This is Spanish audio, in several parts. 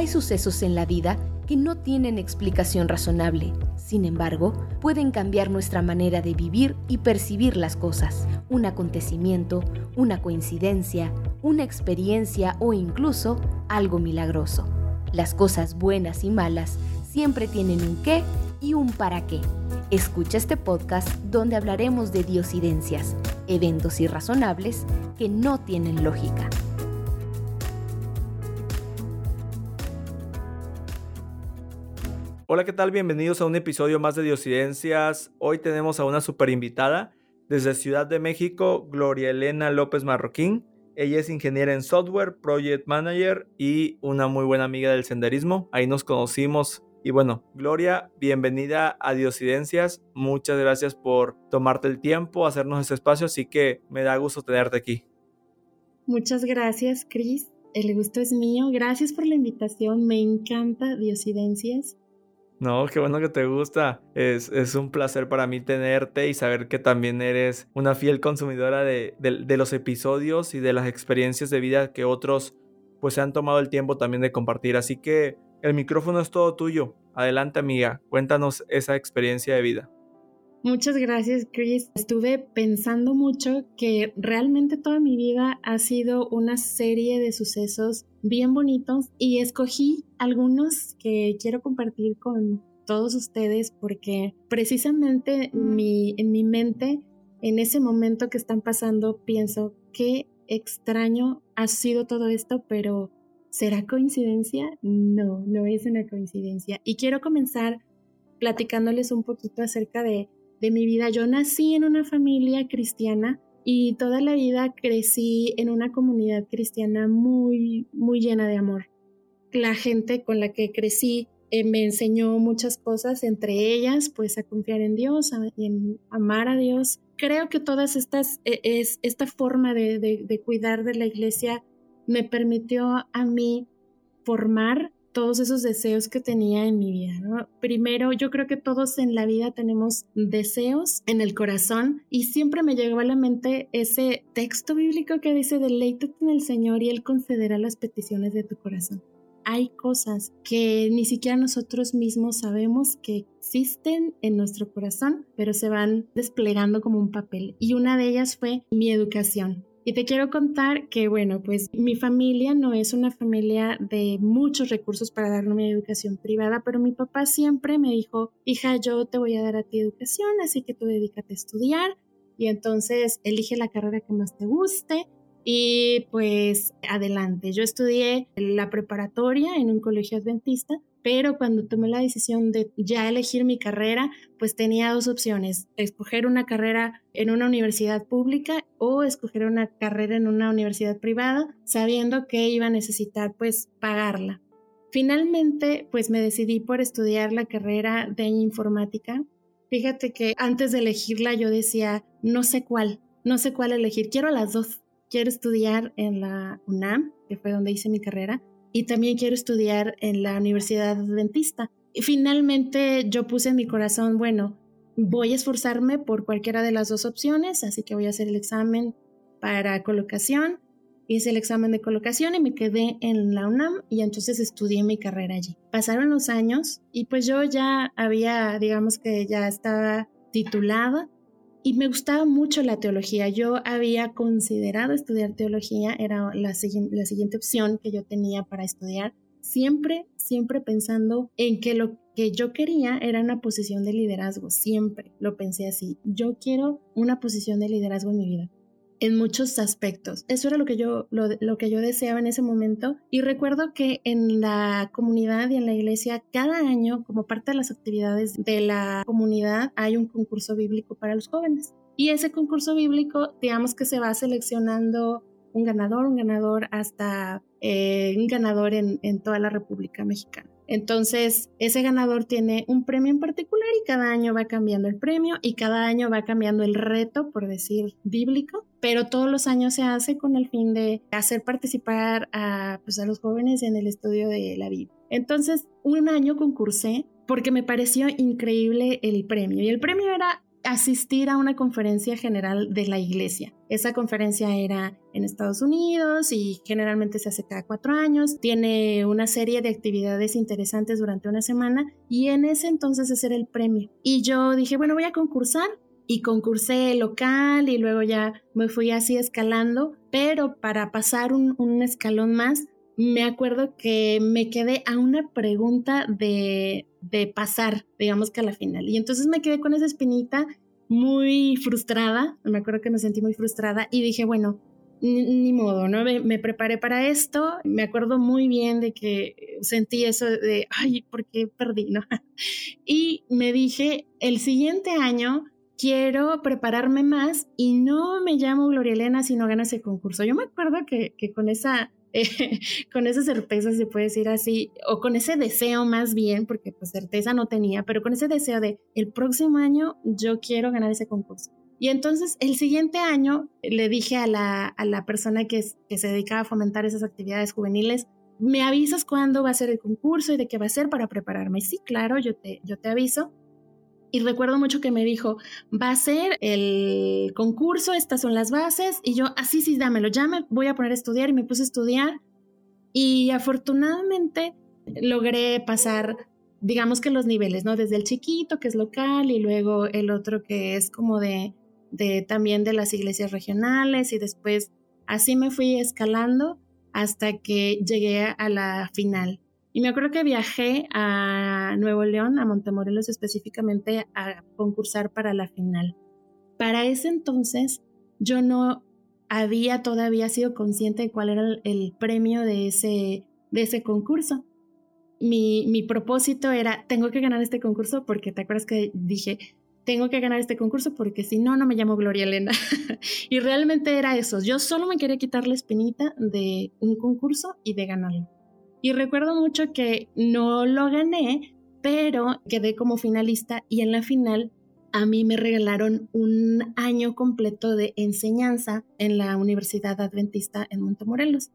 Hay sucesos en la vida que no tienen explicación razonable. Sin embargo, pueden cambiar nuestra manera de vivir y percibir las cosas. Un acontecimiento, una coincidencia, una experiencia o incluso algo milagroso. Las cosas buenas y malas siempre tienen un qué y un para qué. Escucha este podcast donde hablaremos de diosidencias, eventos irrazonables que no tienen lógica. Hola, ¿qué tal? Bienvenidos a un episodio más de Diosidencias. Hoy tenemos a una super invitada desde Ciudad de México, Gloria Elena López Marroquín. Ella es ingeniera en software, project manager y una muy buena amiga del senderismo. Ahí nos conocimos. Y bueno, Gloria, bienvenida a Diosidencias. Muchas gracias por tomarte el tiempo, hacernos este espacio, así que me da gusto tenerte aquí. Muchas gracias, Cris. El gusto es mío. Gracias por la invitación. Me encanta Diosidencias. No, qué bueno que te gusta. Es, es, un placer para mí tenerte y saber que también eres una fiel consumidora de, de, los episodios y de las experiencias de vida que otros pues se han tomado el tiempo también de compartir. Así que el micrófono es todo tuyo. Adelante amiga, cuéntanos esa experiencia de vida. Muchas gracias, Chris. Estuve pensando mucho que realmente toda mi vida ha sido una serie de sucesos bien bonitos y escogí algunos que quiero compartir con todos ustedes porque precisamente mi, en mi mente, en ese momento que están pasando, pienso qué extraño ha sido todo esto, pero ¿será coincidencia? No, no es una coincidencia. Y quiero comenzar platicándoles un poquito acerca de de mi vida. Yo nací en una familia cristiana y toda la vida crecí en una comunidad cristiana muy, muy llena de amor. La gente con la que crecí eh, me enseñó muchas cosas, entre ellas, pues a confiar en Dios, a, en amar a Dios. Creo que todas estas, e, es, esta forma de, de cuidar de la iglesia me permitió a mí formar todos esos deseos que tenía en mi vida. Primero, yo creo que todos en la vida tenemos deseos en el corazón y siempre me llegó a la mente ese texto bíblico que dice, deleítate en el Señor y Él concederá las peticiones de tu corazón. Hay cosas que ni siquiera nosotros mismos sabemos que existen en nuestro corazón, pero se van desplegando como un papel. Y una de ellas fue mi educación. Y te quiero contar que, bueno, pues mi familia no es una familia de muchos recursos para darme una educación privada, pero mi papá siempre me dijo, hija, yo te voy a dar a ti educación, así que tú dedícate a estudiar y entonces elige la carrera que más te guste y pues adelante. Yo estudié la preparatoria en un colegio adventista pero cuando tomé la decisión de ya elegir mi carrera, pues tenía dos opciones, escoger una carrera en una universidad pública o escoger una carrera en una universidad privada, sabiendo que iba a necesitar pues pagarla. Finalmente, pues me decidí por estudiar la carrera de informática. Fíjate que antes de elegirla yo decía, no sé cuál, no sé cuál elegir, quiero las dos. Quiero estudiar en la UNAM, que fue donde hice mi carrera, y también quiero estudiar en la Universidad Adventista. Y finalmente yo puse en mi corazón, bueno, voy a esforzarme por cualquiera de las dos opciones, así que voy a hacer el examen para colocación. Hice el examen de colocación y me quedé en la UNAM y entonces estudié mi carrera allí. Pasaron los años y pues yo ya había, digamos que ya estaba titulada y me gustaba mucho la teología. Yo había considerado estudiar teología, era la, la siguiente opción que yo tenía para estudiar, siempre, siempre pensando en que lo que yo quería era una posición de liderazgo, siempre lo pensé así. Yo quiero una posición de liderazgo en mi vida en muchos aspectos. Eso era lo que yo lo, lo, que yo deseaba en ese momento y recuerdo que en la comunidad y en la iglesia cada año como parte de las actividades de la comunidad hay un concurso bíblico para los jóvenes. Y ese concurso bíblico, digamos que se va seleccionando un ganador, un ganador hasta eh, un ganador en, en toda la República Mexicana. Entonces, ese ganador tiene un premio en particular y cada año va cambiando el premio y cada año va cambiando el reto, por decir, bíblico, pero todos los años se hace con el fin de hacer participar a, pues, los jóvenes en el estudio de la Biblia. Entonces, un año concursé porque me pareció increíble el premio y el premio era asistir a una conferencia general de la iglesia. Esa conferencia era en Estados Unidos y generalmente se hace cada cuatro años. Tiene una serie de actividades interesantes durante una semana y en ese entonces ese era el premio. Y yo dije, bueno, voy a concursar y concursé local y luego ya me fui así escalando, pero para pasar un, un escalón más, me acuerdo que me quedé a una pregunta de, de pasar, digamos que a la final. Y entonces me quedé con esa espinita muy frustrada, me acuerdo que me sentí muy frustrada y dije, bueno, ni, modo, ¿no? Me, preparé para esto, me acuerdo muy bien de que sentí eso de, ay, ¿por qué perdí, no? y me dije, el siguiente año quiero prepararme más y no me llamo Gloria Elena si no gano ese concurso. Yo me acuerdo que con esa con esa certeza se puede decir así, o con ese deseo más bien, porque pues certeza no tenía, pero con ese deseo de el próximo año yo quiero ganar ese concurso. Y entonces el siguiente año le dije a la, a la persona que, que se dedicaba a fomentar esas actividades juveniles, ¿me avisas cuándo va a ser el concurso y de qué va a ser para prepararme? Sí, claro, yo te, yo te aviso. Y recuerdo mucho que me dijo, va a ser el concurso, estas son las bases. Y yo, así ah, sí, dámelo, ya me voy a poner a estudiar. Y me puse a estudiar. Y afortunadamente logré pasar, digamos que los niveles, ¿no? Desde el chiquito, que es local, y luego el otro que es como de, de también de las iglesias regionales. Y después así me fui escalando hasta que llegué a la final. Y me acuerdo que viajé a Nuevo León, a Montemorelos específicamente, a concursar para la final. Para ese entonces yo no había todavía sido consciente de cuál era el, premio de ese, de ese concurso. Mi, mi propósito era, tengo que ganar este concurso porque te acuerdas que dije, tengo que ganar este concurso porque si no, no me llamo Gloria Elena. y realmente era eso. Yo solo me quería quitar la espinita de un concurso y de ganarlo. Y recuerdo mucho que no lo gané, pero quedé como finalista y en la final a mí me regalaron un año completo de enseñanza en la Universidad Adventista en Montemorelos.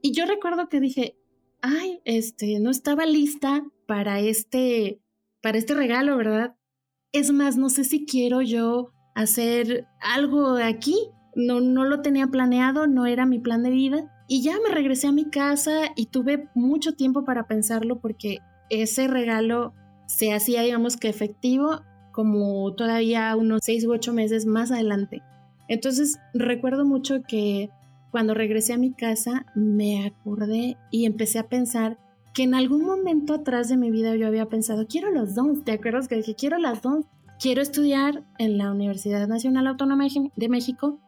Y yo recuerdo que dije, ay, este, no estaba lista para este, para este regalo, ¿verdad? Es más, no sé si quiero yo hacer algo aquí. No, no lo tenía planeado, no era mi plan de vida. Y ya me regresé a mi casa y tuve mucho tiempo para pensarlo porque ese regalo se hacía, digamos que efectivo, como todavía unos seis u ocho meses más adelante. Entonces recuerdo mucho que cuando regresé a mi casa me acordé y empecé a pensar que en algún momento atrás de mi vida yo había pensado, quiero los dos, ¿te acuerdas que dije, quiero las dos? Quiero estudiar en la Universidad Nacional Autónoma de México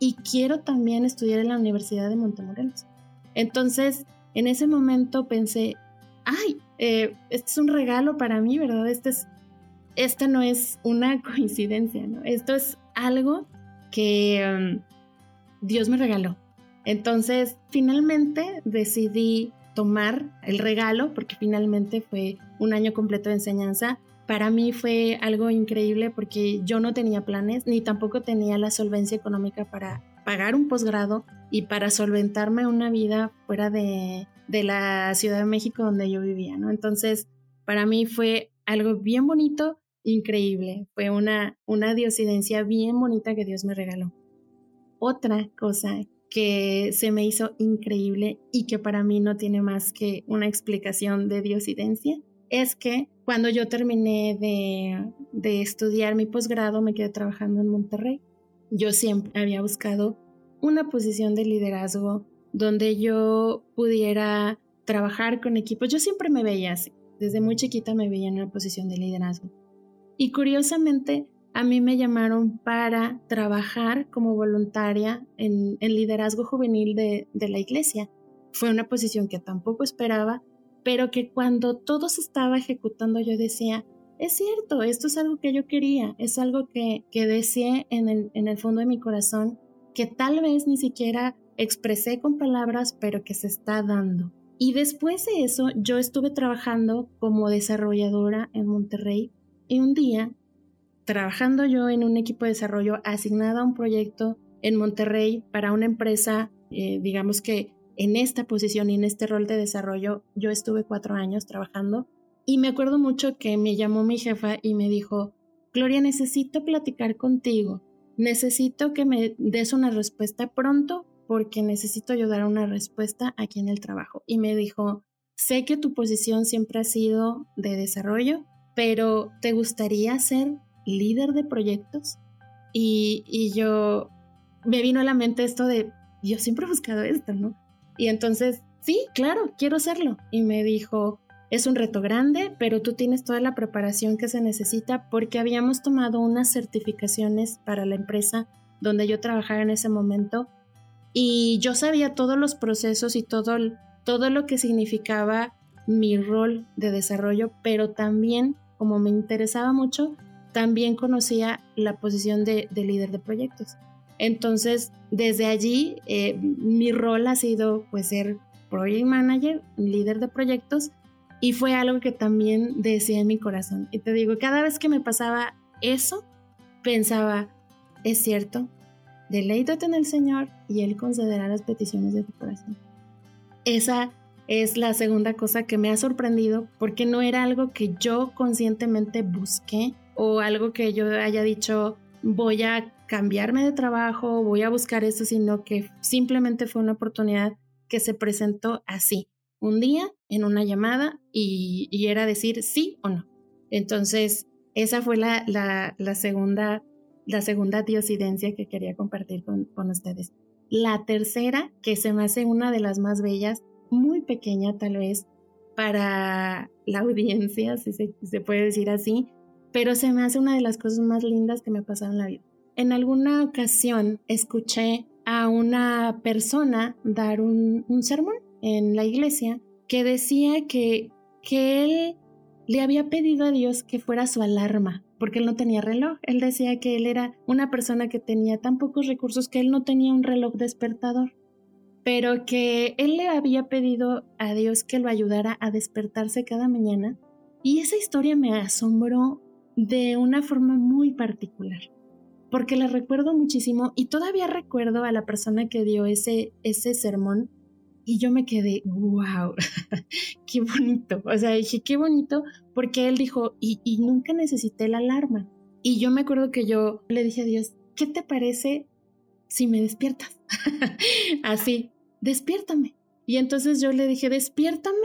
y quiero también estudiar en la Universidad de Montemorelos. Entonces, en ese momento pensé, ay, eh, este es un regalo para mí, ¿verdad? Este es, esta no es una coincidencia, ¿no? Esto es algo que um, Dios me regaló. Entonces, finalmente decidí tomar el regalo, porque finalmente fue un año completo de enseñanza. Para mí fue algo increíble porque yo no tenía planes ni tampoco tenía la solvencia económica para pagar un posgrado y para solventarme una vida fuera de, de, la Ciudad de México donde yo vivía, ¿no? Entonces, para mí fue algo bien bonito, increíble. Fue una, una diosidencia bien bonita que Dios me regaló. Otra cosa que se me hizo increíble y que para mí no tiene más que una explicación de diosidencia es que cuando yo terminé de, de estudiar mi posgrado me quedé trabajando en Monterrey yo siempre había buscado una posición de liderazgo donde yo pudiera trabajar con equipos. Yo siempre me veía así, desde muy chiquita me veía en una posición de liderazgo. Y curiosamente, a mí me llamaron para trabajar como voluntaria en, liderazgo juvenil de, de la iglesia. Fue una posición que tampoco esperaba, pero que cuando todo se estaba ejecutando yo decía, es cierto, esto es algo que yo quería, es algo que, que deseé en el, en el fondo de mi corazón, que tal vez ni siquiera expresé con palabras, pero que se está dando. Y después de eso, yo estuve trabajando como desarrolladora en Monterrey y un día, trabajando yo en un equipo de desarrollo asignado a un proyecto en Monterrey para una empresa, eh, digamos que en esta posición y en este rol de desarrollo, yo estuve cuatro años trabajando y me acuerdo mucho que me llamó mi jefa y me dijo, Gloria, necesito platicar contigo. Necesito que me des una respuesta pronto porque necesito ayudar a una respuesta aquí en el trabajo. Y me dijo, sé que tu posición siempre ha sido de desarrollo, pero ¿te gustaría ser líder de proyectos? Y, y yo me vino a la mente esto de, yo siempre he buscado esto, ¿no? Y entonces, sí, claro, quiero hacerlo. Y me dijo, es un reto grande, pero tú tienes toda la preparación que se necesita porque habíamos tomado unas certificaciones para la empresa donde yo trabajaba en ese momento y yo sabía todos los procesos y todo, todo lo que significaba mi rol de desarrollo, pero también, como me interesaba mucho, también conocía la posición de, de líder de proyectos. Entonces, desde allí, eh, mi rol ha sido pues ser project manager, líder de proyectos, y fue algo que también decía en mi corazón. Y te digo, cada vez que me pasaba eso, pensaba, es cierto, deleítate en el Señor y Él concederá las peticiones de tu corazón. Esa es la segunda cosa que me ha sorprendido porque no era algo que yo conscientemente busqué o algo que yo haya dicho, voy a cambiarme de trabajo, voy a buscar eso, sino que simplemente fue una oportunidad que se presentó así, un día en una llamada y, era decir sí o no. Entonces, esa fue la, la, segunda, la segunda diosidencia que quería compartir con, con ustedes. La tercera, que se me hace una de las más bellas, muy pequeña tal vez para la audiencia, si se, se puede decir así, pero se me hace una de las cosas más lindas que me pasaron en la vida. En alguna ocasión escuché a una persona dar un, sermón en la iglesia que decía que, que él le había pedido a Dios que fuera su alarma, porque él no tenía reloj. Él decía que él era una persona que tenía tan pocos recursos que él no tenía un reloj despertador, pero que él le había pedido a Dios que lo ayudara a despertarse cada mañana. Y esa historia me asombró de una forma muy particular porque la recuerdo muchísimo y todavía recuerdo a la persona que dio ese, ese sermón y yo me quedé, wow, qué bonito. O sea, dije, qué bonito, porque él dijo, y, y nunca necesité la alarma. Y yo me acuerdo que yo le dije a Dios, ¿qué te parece si me despiertas? Así, despiértame. Y entonces yo le dije, despiértame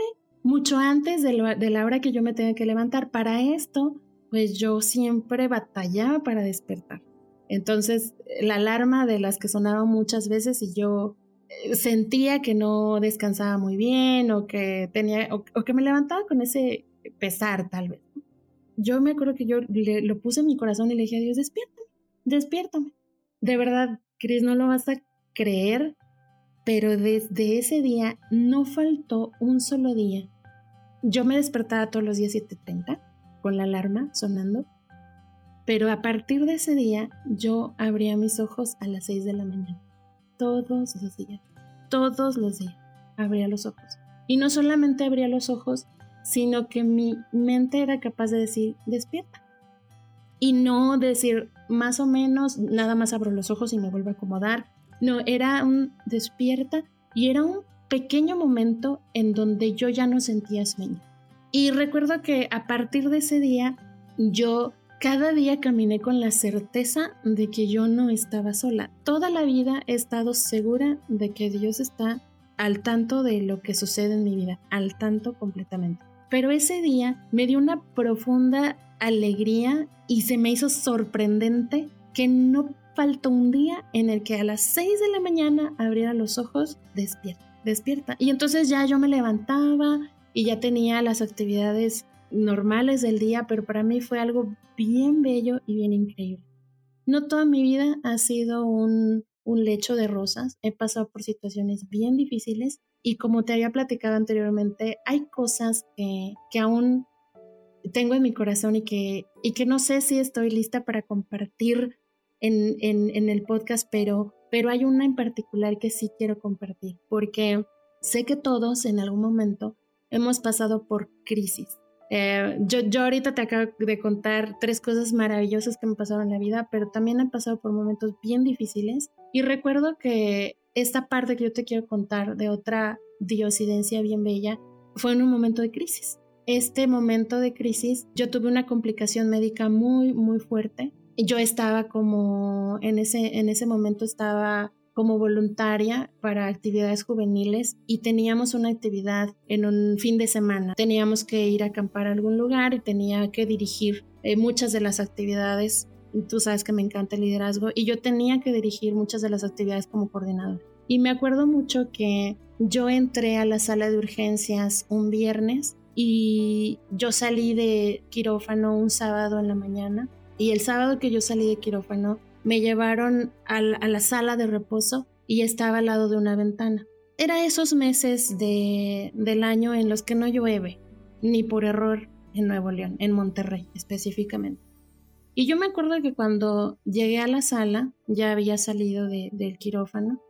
mucho antes de, de la hora que yo me tenga que levantar. Para esto, pues yo siempre batallaba para despertar. Entonces, la alarma de las que sonaba muchas veces y yo eh, sentía que no descansaba muy bien o que tenía o, que me levantaba con ese pesar tal vez. Yo me acuerdo que yo le, lo puse en mi corazón y le dije a Dios, despiértame, despiértame. De verdad, Cris, no lo vas a creer, pero desde ese día no faltó un solo día. Yo me despertaba todos los días 7.30 con la alarma sonando pero a partir de ese día yo abría mis ojos a las 6 de la mañana. Todos los días. Todos los días. Abría los ojos. Y no solamente abría los ojos, sino que mi mente era capaz de decir, despierta. Y no decir, más o menos, nada más abro los ojos y me vuelvo a acomodar. No, era un despierta y era un pequeño momento en donde yo ya no sentía sueño. Y recuerdo que a partir de ese día yo cada día caminé con la certeza de que yo no estaba sola. Toda la vida he estado segura de que Dios está al tanto de lo que sucede en mi vida, al tanto completamente. Pero ese día me dio una profunda alegría y se me hizo sorprendente que no faltó un día en el que a las 6 de la mañana abriera los ojos despierta, despierta. Y entonces ya yo me levantaba y ya tenía las actividades normales del día, pero para mí fue algo bien bello y bien increíble. No toda mi vida ha sido un, lecho de rosas, he pasado por situaciones bien difíciles y como te había platicado anteriormente, hay cosas que, aún tengo en mi corazón y que, no sé si estoy lista para compartir en, el podcast, pero hay una en particular que sí quiero compartir, porque sé que todos en algún momento hemos pasado por crisis eh, yo, yo ahorita te acabo de contar tres cosas maravillosas que me pasaron en la vida, pero también he pasado por momentos bien difíciles y recuerdo que esta parte que yo te quiero contar de otra diosidencia bien bella fue en un momento de crisis. este momento de crisis, yo tuve una complicación médica muy, muy fuerte. Yo estaba como, en ese, en ese momento estaba como voluntaria para actividades juveniles y teníamos una actividad en un fin de semana. Teníamos que ir a acampar a algún lugar y tenía que dirigir eh, muchas de las actividades. Tú sabes que me encanta el liderazgo y yo tenía que dirigir muchas de las actividades como coordinador. Y me acuerdo mucho que yo entré a la sala de urgencias un viernes y yo salí de quirófano un sábado en la mañana y el sábado que yo salí de quirófano me llevaron a la, sala de reposo y estaba al lado de una ventana. Era esos meses de, del año en los que no llueve, ni por error en Nuevo León, en Monterrey específicamente. Y yo me acuerdo que cuando llegué a la sala, ya había salido del quirófano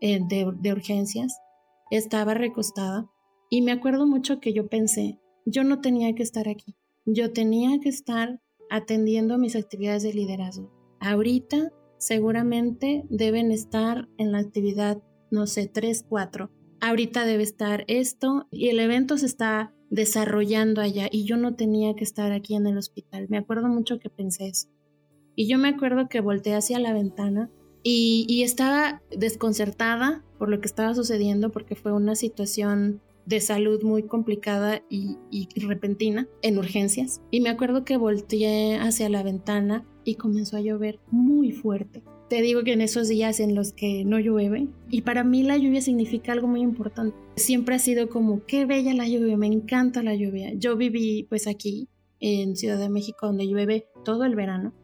eh, de, de urgencias, estaba recostada y me acuerdo mucho que yo pensé, yo no tenía que estar aquí, yo tenía que estar atendiendo mis actividades de liderazgo. Ahorita seguramente deben estar en la actividad, no sé, 3, 4. Ahorita debe estar esto y el evento se está desarrollando allá y yo no tenía que estar aquí en el hospital. Me acuerdo mucho que pensé eso. Y yo me acuerdo que volteé hacia la ventana y, estaba desconcertada por lo que estaba sucediendo porque fue una situación de salud muy complicada y, y, repentina en urgencias. Y me acuerdo que volteé hacia la ventana y comenzó a llover muy fuerte. Te digo que en esos días en los que no llueve, y para mí la lluvia significa algo muy importante. Siempre ha sido como, qué bella la lluvia, me encanta la lluvia. Yo viví pues aquí en Ciudad de México donde llueve todo el verano.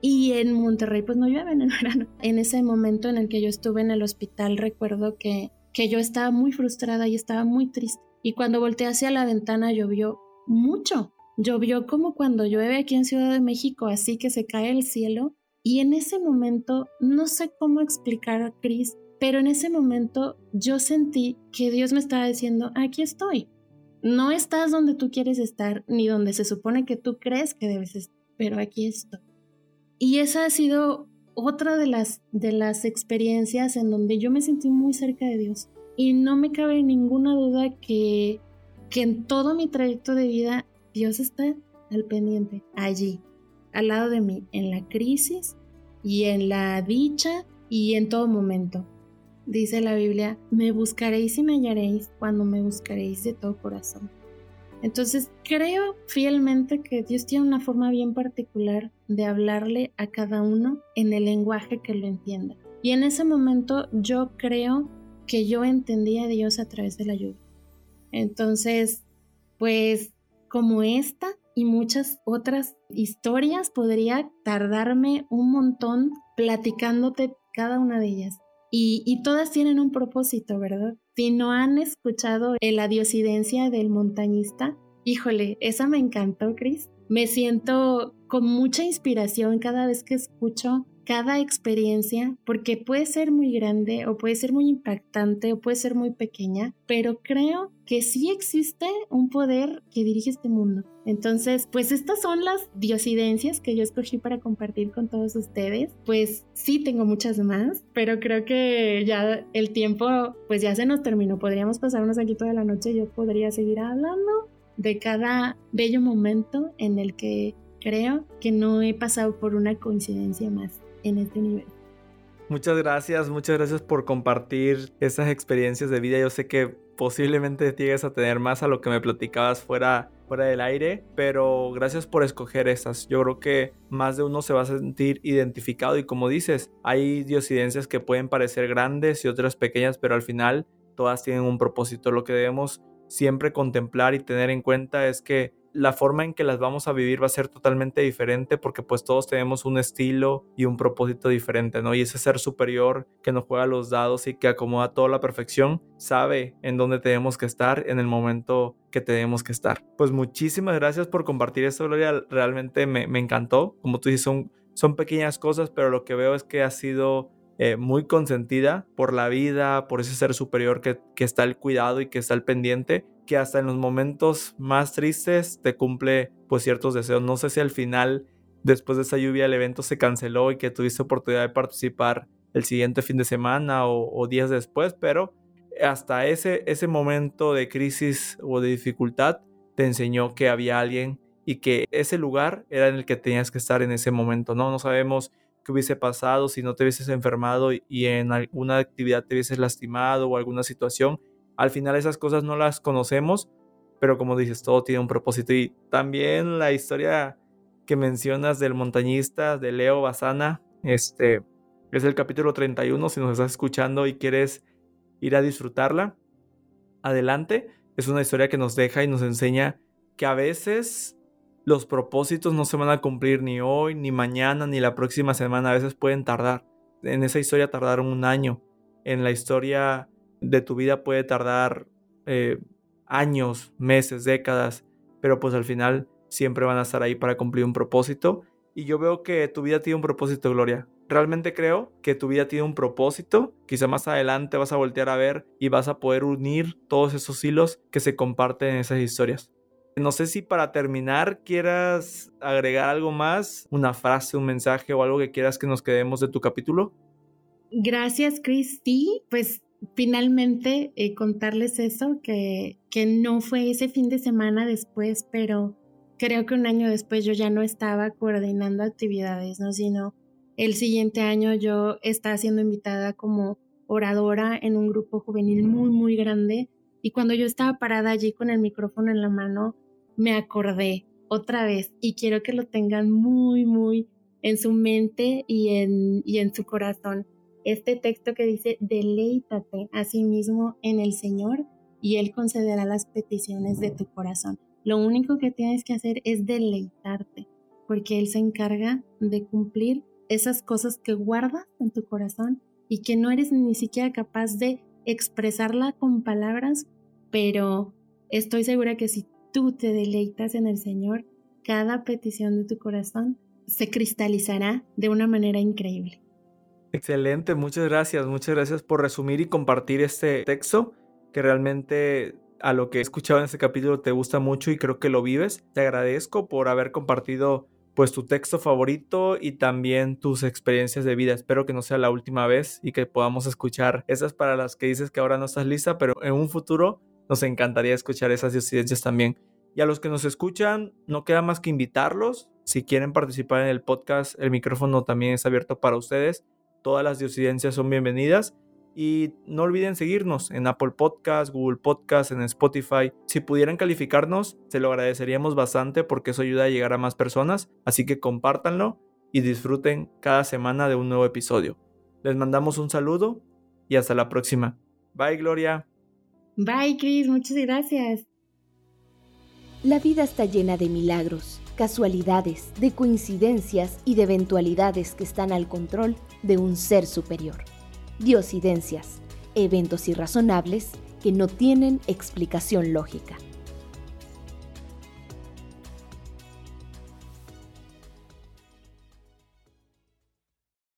Y en Monterrey pues no llueve en el verano. En ese momento en el que yo estuve en el hospital recuerdo que, que yo estaba muy frustrada y estaba muy triste. Y cuando volteé hacia la ventana llovió mucho. Llovió como cuando llueve aquí en Ciudad de México, así que se cae el cielo. Y en ese momento, no sé cómo explicar a Cris, pero en ese momento yo sentí que Dios me estaba diciendo, aquí estoy. No estás donde tú quieres estar, ni donde se supone que tú crees que debes estar, pero aquí estoy. Y esa ha sido otra de las, de las experiencias en donde yo me sentí muy cerca de Dios. Y no me cabe ninguna duda que, que en todo mi trayecto de vida Dios está al pendiente, allí, al lado de mí, en la crisis y en la dicha y en todo momento. Dice la Biblia, me buscaréis y me hallaréis cuando me buscaréis de todo corazón. Entonces creo fielmente que Dios tiene una forma bien particular de hablarle a cada uno en el lenguaje que lo entienda. Y en ese momento yo creo que yo entendí a Dios a través de la lluvia. Entonces, pues como esta y muchas otras historias, podría tardarme un montón platicándote cada una de ellas. Y, todas tienen un propósito, ¿verdad? Si no han escuchado la diosidencia del montañista, híjole, esa me encantó, Chris. Me siento con mucha inspiración cada vez que escucho cada experiencia, porque puede ser muy grande o puede ser muy impactante o puede ser muy pequeña, pero creo que sí existe un poder que dirige este mundo. Entonces, pues estas son las diosidencias que yo escogí para compartir con todos ustedes. Pues sí tengo muchas más, pero creo que ya el tiempo pues ya se nos terminó. Podríamos pasarnos aquí toda la noche, yo podría seguir hablando de cada bello momento en el que creo que no he pasado por una coincidencia más en este nivel. Muchas gracias, muchas gracias por compartir esas experiencias de vida. Yo sé que posiblemente llegues a tener más a lo que me platicabas fuera, fuera del aire, pero gracias por escoger esas. Yo creo que más de uno se va a sentir identificado y como dices, hay diosidencias que pueden parecer grandes y otras pequeñas, pero al final todas tienen un propósito. Lo que debemos siempre contemplar y tener en cuenta es que la forma en que las vamos a vivir va a ser totalmente diferente porque pues todos tenemos un estilo y un propósito diferente, ¿no? Y ese ser superior que nos juega los dados y que acomoda toda la perfección, sabe en dónde tenemos que estar en el momento que tenemos que estar. Pues muchísimas gracias por compartir esto, Gloria. Realmente me, encantó. Como tú dices, son, son pequeñas cosas, pero lo que veo es que ha sido eh, muy consentida por la vida, por ese ser superior que, que está al cuidado y que está al pendiente que hasta en los momentos más tristes te cumple pues ciertos deseos. No sé si al final, después de esa lluvia, el evento se canceló y que tuviste oportunidad de participar el siguiente fin de semana o, días después, pero hasta ese, ese momento de crisis o de dificultad, te enseñó que había alguien y que ese lugar era en el que tenías que estar en ese momento, ¿no? No sabemos qué hubiese pasado si no te hubieses enfermado y en alguna actividad te hubieses lastimado o alguna situación. Al final esas cosas no las conocemos, pero como dices, todo tiene un propósito. Y también la historia que mencionas del montañista, de Leo Bazana, este, es el capítulo 31, si nos estás escuchando y quieres ir a disfrutarla, adelante. Es una historia que nos deja y nos enseña que a veces los propósitos no se van a cumplir ni hoy, ni mañana, ni la próxima semana. A veces pueden tardar. En esa historia tardaron un año. En la historia de tu vida puede tardar eh, años, meses, décadas. Pero pues al final siempre van a estar ahí para cumplir un propósito. Y yo veo que tu vida tiene un propósito, Gloria. Realmente creo que tu vida tiene un propósito. Quizá más adelante vas a voltear a ver y vas a poder unir todos esos hilos que se comparten en esas historias. No sé si para terminar quieras agregar algo más, una frase, un mensaje o algo que quieras que nos quedemos de tu capítulo. Gracias, Cristi. Pues finalmente eh, contarles eso, que, que no fue ese fin de semana después, pero creo que un año después yo ya no estaba coordinando actividades, ¿no? Sino el siguiente año yo estaba siendo invitada como oradora en un grupo juvenil muy, muy grande. Y cuando yo estaba parada allí con el micrófono en la mano, me acordé otra vez y quiero que lo tengan muy, muy en su mente y en, y en su corazón. Este texto que dice, deleítate a sí mismo en el Señor y Él concederá las peticiones de tu corazón. Lo único que tienes que hacer es deleitarte, porque Él se encarga de cumplir esas cosas que guardas en tu corazón y que no eres ni siquiera capaz de expresarla con palabras, pero estoy segura que si tú te deleitas en el Señor, cada petición de tu corazón se cristalizará de una manera increíble. Excelente, muchas gracias, muchas gracias por resumir y compartir este texto que realmente a lo que he escuchado en este capítulo te gusta mucho y creo que lo vives. Te agradezco por haber compartido pues tu texto favorito y también tus experiencias de vida. Espero que no sea la última vez y que podamos escuchar esas para las que dices que ahora no estás lista, pero en un futuro nos encantaría escuchar esas disidencias también. Y a los que nos escuchan, no queda más que invitarlos. Si quieren participar en el podcast, el micrófono también es abierto para ustedes. Todas las disidencias son bienvenidas. Y no olviden seguirnos en Apple Podcast, Google Podcast, en Spotify. Si pudieran calificarnos, se lo agradeceríamos bastante porque eso ayuda a llegar a más personas. Así que compártanlo y disfruten cada semana de un nuevo episodio. Les mandamos un saludo y hasta la próxima. Bye, Gloria. Bye, Chris, muchas gracias. La vida está llena de milagros, casualidades, de coincidencias y de eventualidades que están al control de un ser superior. Diosidencias, eventos irrazonables que no tienen explicación lógica.